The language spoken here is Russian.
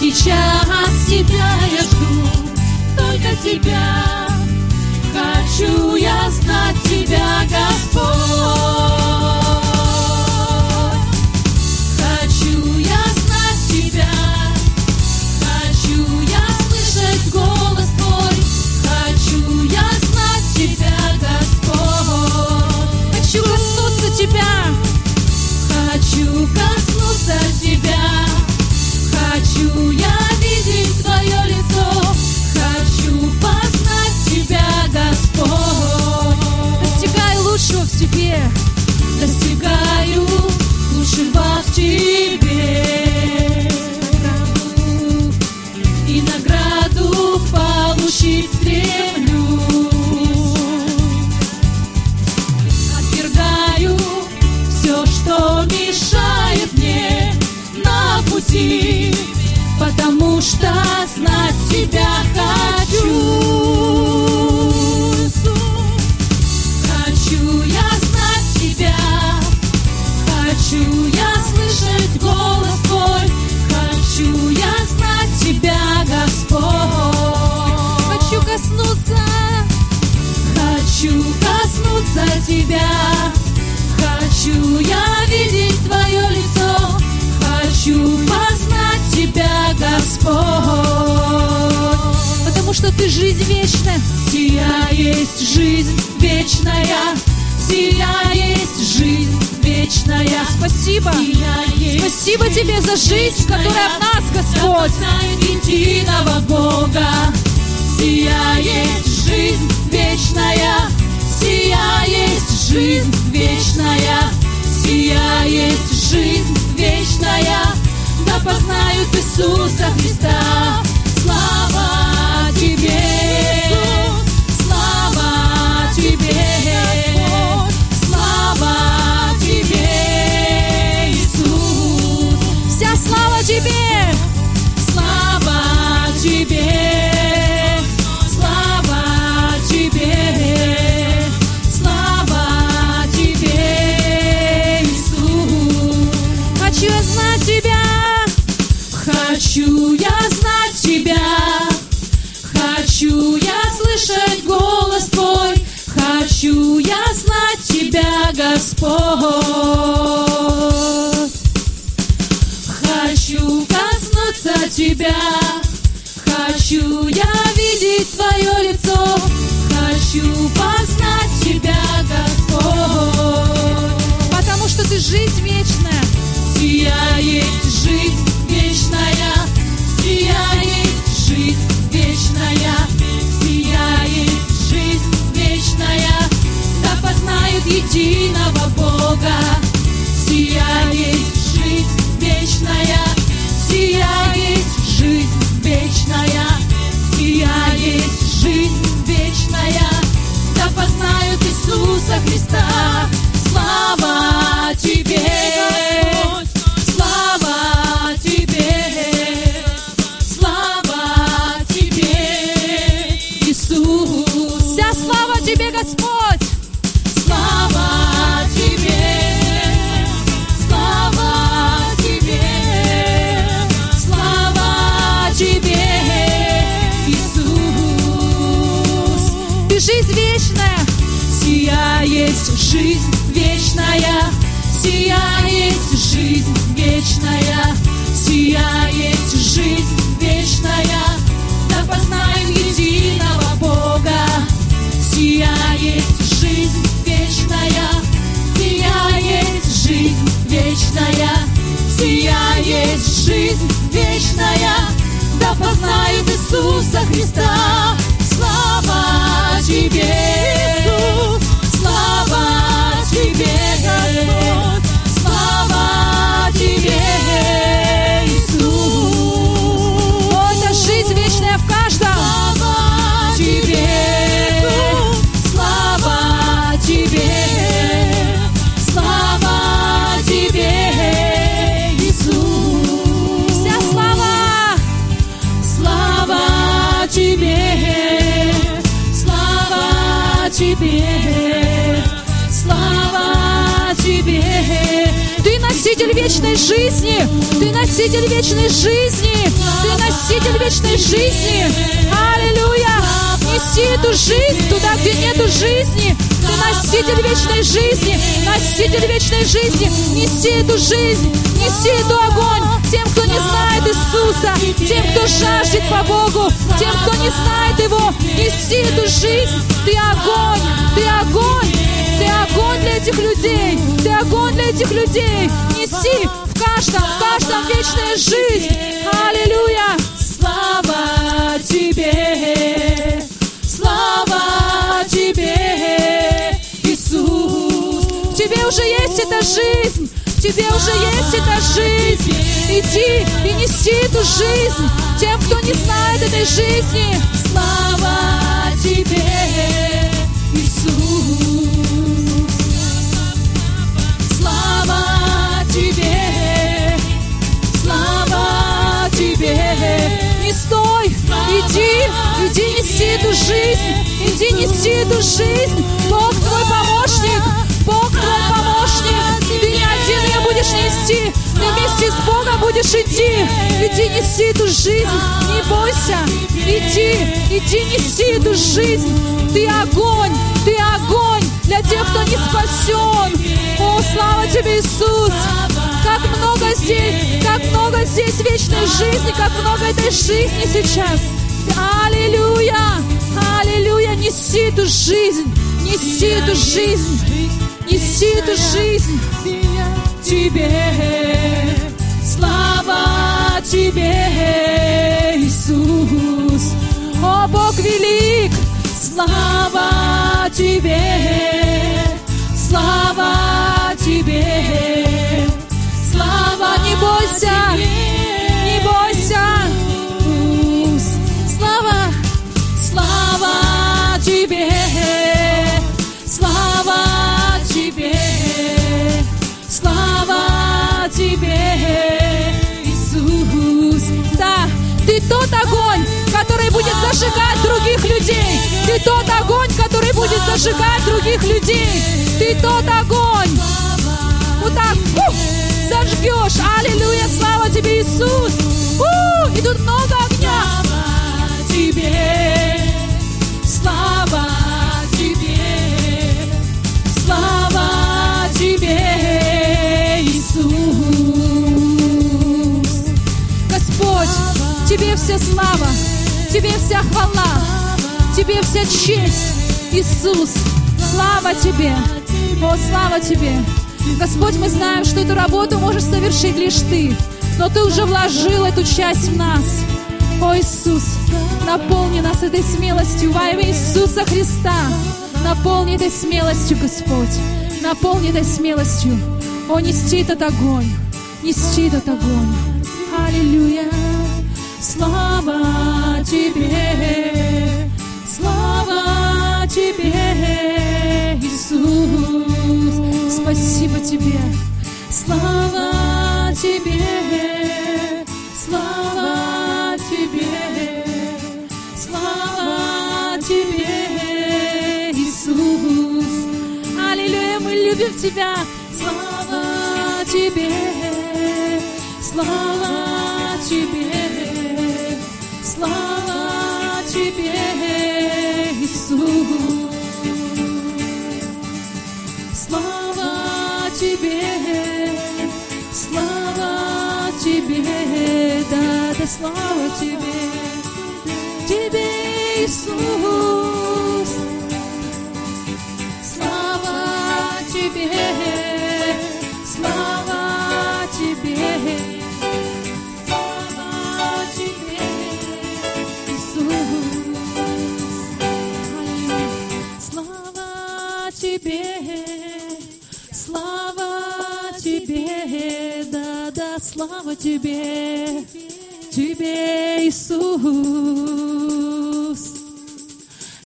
сейчас тебя я жду, только тебя. Хочу я знать тебя, Господь. Что мешает мне на пути, потому что знать тебя хочу я видеть твое лицо, хочу познать тебя, Господь. потому что Ты жизнь вечная. Сия есть жизнь вечная, сия есть жизнь вечная. Спасибо. Спасибо Тебе за жизнь, которая в нас, Господь. единого Бога. Сия есть жизнь вечная, сия есть жизнь вечная, сия есть жизнь вечная. Да познают Иисуса Христа. Слава Тебе, Господь. Хочу коснуться Тебя, хочу я видеть Твое лицо, хочу познать Тебя, Господь. Потому что Ты жизнь вечная. Сия вечная, сия есть жизнь вечная, да познают Иисуса Христа. Слава Тебе, слава Тебе, слава Тебе, Иисус. Вся слава Тебе, Господь. Есть жизнь вечная, сия есть жизнь вечная, сия есть жизнь вечная, да познаем единого Бога. Сия есть жизнь вечная, сия есть жизнь вечная, сия есть жизнь вечная, да познают Иисуса Христа. Слава Тебе, вечной жизни. Ты носитель вечной жизни. Ты носитель вечной жизни. Аллилуйя. Неси эту жизнь туда, где нету жизни. Ты носитель вечной жизни. Носитель вечной жизни. Неси эту жизнь. Неси эту огонь тем, кто не знает Иисуса, тем, кто жаждет по Богу, тем, кто не знает Его. Неси эту жизнь. Ты огонь, ты огонь, ты огонь для этих людей, этих людей. Неси в каждом, в каждом вечная жизнь. Аллилуйя. Слава Тебе, слава Тебе, Иисус. В тебе уже есть эта жизнь. В тебе уже есть эта жизнь. Иди и неси эту жизнь тем, кто не знает этой жизни. Слава Тебе, иди неси эту жизнь. Бог твой помощник, Бог твой помощник. Ты не один ее будешь нести, ты вместе с Богом будешь идти. Иди неси эту жизнь, не бойся, иди, иди неси эту жизнь. Ты огонь, ты огонь для тех, кто не спасен. О, слава тебе, Иисус! Как много здесь, как много здесь вечной жизни, как много этой жизни сейчас. Аллилуйя! Аллилуйя! Неси эту жизнь! Неси эту жизнь! Неси эту жизнь! Тебе, слава Тебе, Иисус. О, Бог велик! Слава Тебе, зажигать других людей. Ты тот огонь, который будет зажигать других людей. Ты тот огонь. Вот так, ух, зажгешь. Аллилуйя, слава тебе, Иисус. У, и тут много огня. Слава Тебе, слава Тебе, слава Тебе, Иисус. Господь, тебе вся слава, тебе вся хвала, тебе вся честь. Иисус, слава тебе. О, слава тебе. Господь, мы знаем, что эту работу можешь совершить лишь ты, но ты уже вложил эту часть в нас. О, Иисус, наполни нас этой смелостью во имя Иисуса Христа. Наполни этой смелостью, Господь. Наполни этой смелостью. О, нести этот огонь. Нести этот огонь. Аллилуйя. Слава Тебе, слава Тебе, Иисус. Спасибо Тебе. Слава Тебе, слава Тебе, слава Тебе, Иисус. Аллилуйя, мы любим Тебя. Слава Тебе, слава Тебе, да, слава Тебе, Тебе, Иисус. Слава Тебе, слава Тебе, Тебе, Иисус.